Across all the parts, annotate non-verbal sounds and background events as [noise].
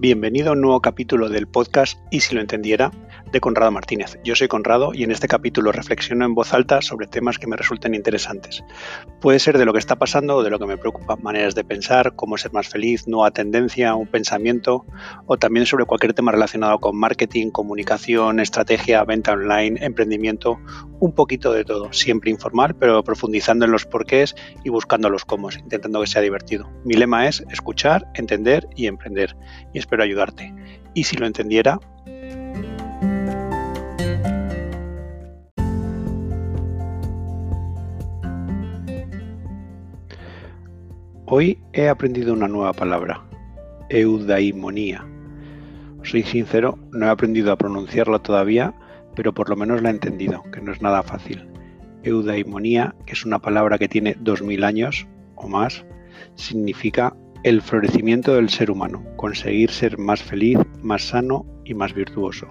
Bienvenido a un nuevo capítulo del podcast Y si lo entendiera de Conrado Martínez. Yo soy Conrado y en este capítulo reflexiono en voz alta sobre temas que me resulten interesantes. Puede ser de lo que está pasando o de lo que me preocupa, maneras de pensar, cómo ser más feliz, nueva tendencia, un pensamiento o también sobre cualquier tema relacionado con marketing, comunicación, estrategia, venta online, emprendimiento, un poquito de todo, siempre informal, pero profundizando en los porqués y buscando los cómo, intentando que sea divertido. Mi lema es escuchar, entender y emprender y espero ayudarte. Y si lo entendiera, Hoy he aprendido una nueva palabra, eudaimonía. Soy sincero, no he aprendido a pronunciarla todavía, pero por lo menos la he entendido, que no es nada fácil. Eudaimonía, que es una palabra que tiene 2000 años o más, significa el florecimiento del ser humano, conseguir ser más feliz, más sano y más virtuoso.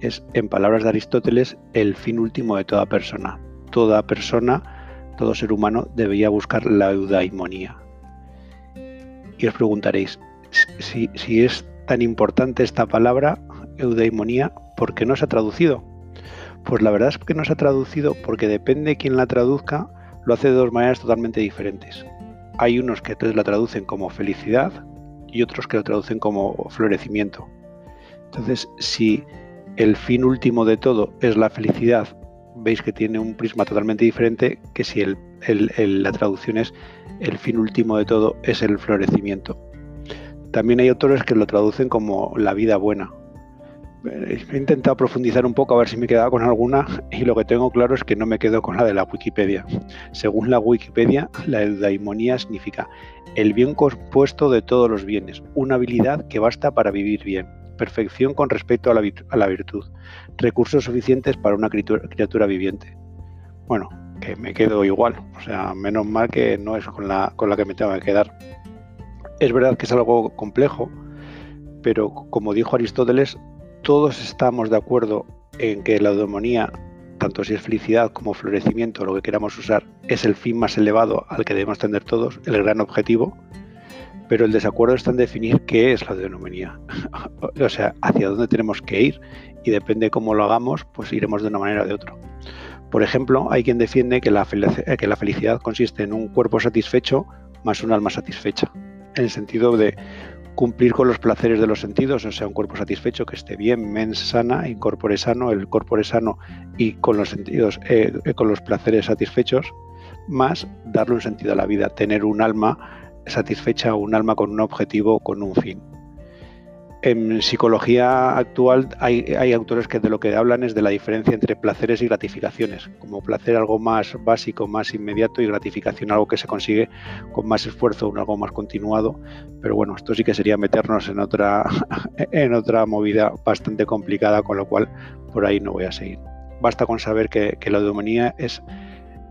Es, en palabras de Aristóteles, el fin último de toda persona. Toda persona, todo ser humano debería buscar la eudaimonía, y os preguntaréis, si, es tan importante esta palabra, eudaimonía, ¿por qué no se ha traducido? Pues la verdad es que no se ha traducido porque depende de quién la traduzca, lo hace de dos maneras totalmente diferentes. Hay unos que la traducen como felicidad y otros que lo traducen como florecimiento. Entonces, si el fin último de todo es la felicidad, veis que tiene un prisma totalmente diferente que si la traducción es el fin último de todo es el florecimiento. También hay autores que lo traducen como la vida buena. He intentado profundizar un poco a ver si me he quedado con alguna y lo que tengo claro es que no me quedo con la de la Wikipedia. Según la Wikipedia, la eudaimonía significa el bien compuesto de todos los bienes, una habilidad que basta para vivir bien, perfección con respecto a la, virtud, recursos suficientes para una criatura viviente. Bueno, que me quedo igual. O sea, menos mal que no es con la, con la que me tengo que quedar. Es verdad que es algo complejo, pero como dijo Aristóteles, todos estamos de acuerdo en que la eudemonía, tanto si es felicidad como florecimiento, lo que queramos usar, es el fin más elevado al que debemos tender todos, el gran objetivo, pero el desacuerdo está en definir qué es la eudemonía, [laughs] o sea, hacia dónde tenemos que ir, y depende cómo lo hagamos, pues iremos de una manera o de otra. Por ejemplo, hay quien defiende que la, felicidad consiste en un cuerpo satisfecho más un alma satisfecha, en el sentido de cumplir con los placeres de los sentidos, o sea, un cuerpo satisfecho que esté bien, mens sana, incorpore sano, el corpore sano y con los sentidos, eh, con los placeres satisfechos, más darle un sentido a la vida, tener un alma satisfecha, un alma con un objetivo, con un fin. En psicología actual hay, autores que de lo que hablan es de la diferencia entre placeres y gratificaciones, como placer algo más básico, más inmediato y gratificación algo que se consigue con más esfuerzo, un algo más continuado. Pero bueno, esto sí que sería meternos en otra, [laughs] en otra movida bastante complicada, con lo cual por ahí no voy a seguir. Basta con saber que, la eudemonía es,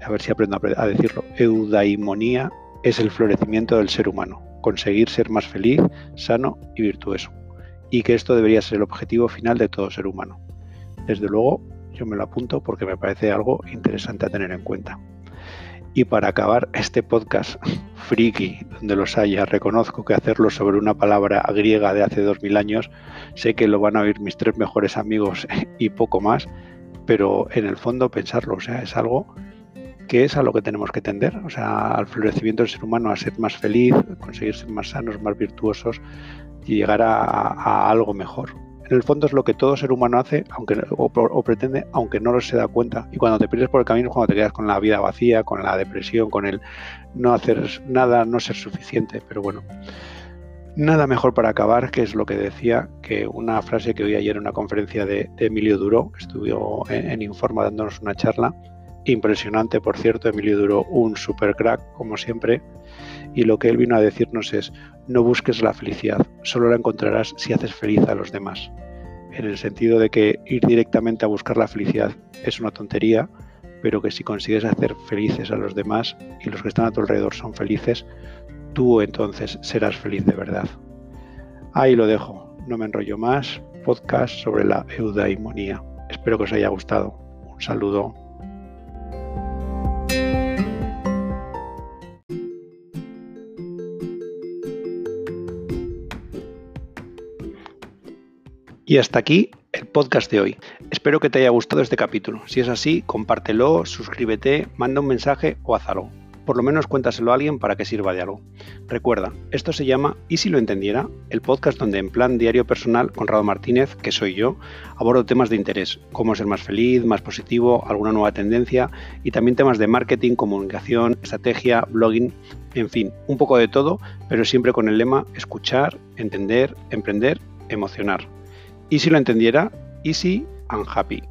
a ver si aprendo a decirlo, eudaimonía es el florecimiento del ser humano, conseguir ser más feliz, sano y virtuoso y que esto debería ser el objetivo final de todo ser humano. Desde luego, yo me lo apunto porque me parece algo interesante a tener en cuenta. Y para acabar este podcast [laughs] friki, donde los haya, reconozco que hacerlo sobre una palabra griega de hace dos mil años, sé que lo van a oír mis tres mejores amigos [laughs] y poco más, pero en el fondo pensarlo, o sea, es algo que es a lo que tenemos que tender, o sea, al florecimiento del ser humano, a ser más feliz, conseguir ser más sanos, más virtuosos, y llegar a, algo mejor. En el fondo es lo que todo ser humano hace aunque, o, pretende, aunque no lo se da cuenta. Y cuando te pierdes por el camino es cuando te quedas con la vida vacía, con la depresión, con el no hacer nada, no ser suficiente. Pero bueno, nada mejor para acabar, que es lo que decía, que una frase que oí ayer en una conferencia de, Emilio Duró, que estuvo en, en, Informa dándonos una charla. Impresionante, por cierto, Emilio Duró, un super crack, como siempre. Y lo que él vino a decirnos es, no busques la felicidad, solo la encontrarás si haces feliz a los demás. En el sentido de que ir directamente a buscar la felicidad es una tontería, pero que si consigues hacer felices a los demás y los que están a tu alrededor son felices, tú entonces serás feliz de verdad. Ahí lo dejo, no me enrollo más. Podcast sobre la eudaimonía. Espero que os haya gustado. Un saludo. Y hasta aquí el podcast de hoy. Espero que te haya gustado este capítulo. Si es así, compártelo, suscríbete, manda un mensaje o haz algo. Por lo menos cuéntaselo a alguien para que sirva de algo. Recuerda, esto se llama ¿Y si lo entendiera? El podcast donde en plan diario personal, Conrado Martínez, que soy yo, abordo temas de interés, cómo ser más feliz, más positivo, alguna nueva tendencia y también temas de marketing, comunicación, estrategia, blogging, en fin, un poco de todo, pero siempre con el lema escuchar, entender, emprender, emocionar. ¿Y si lo entendiera? Easy and happy.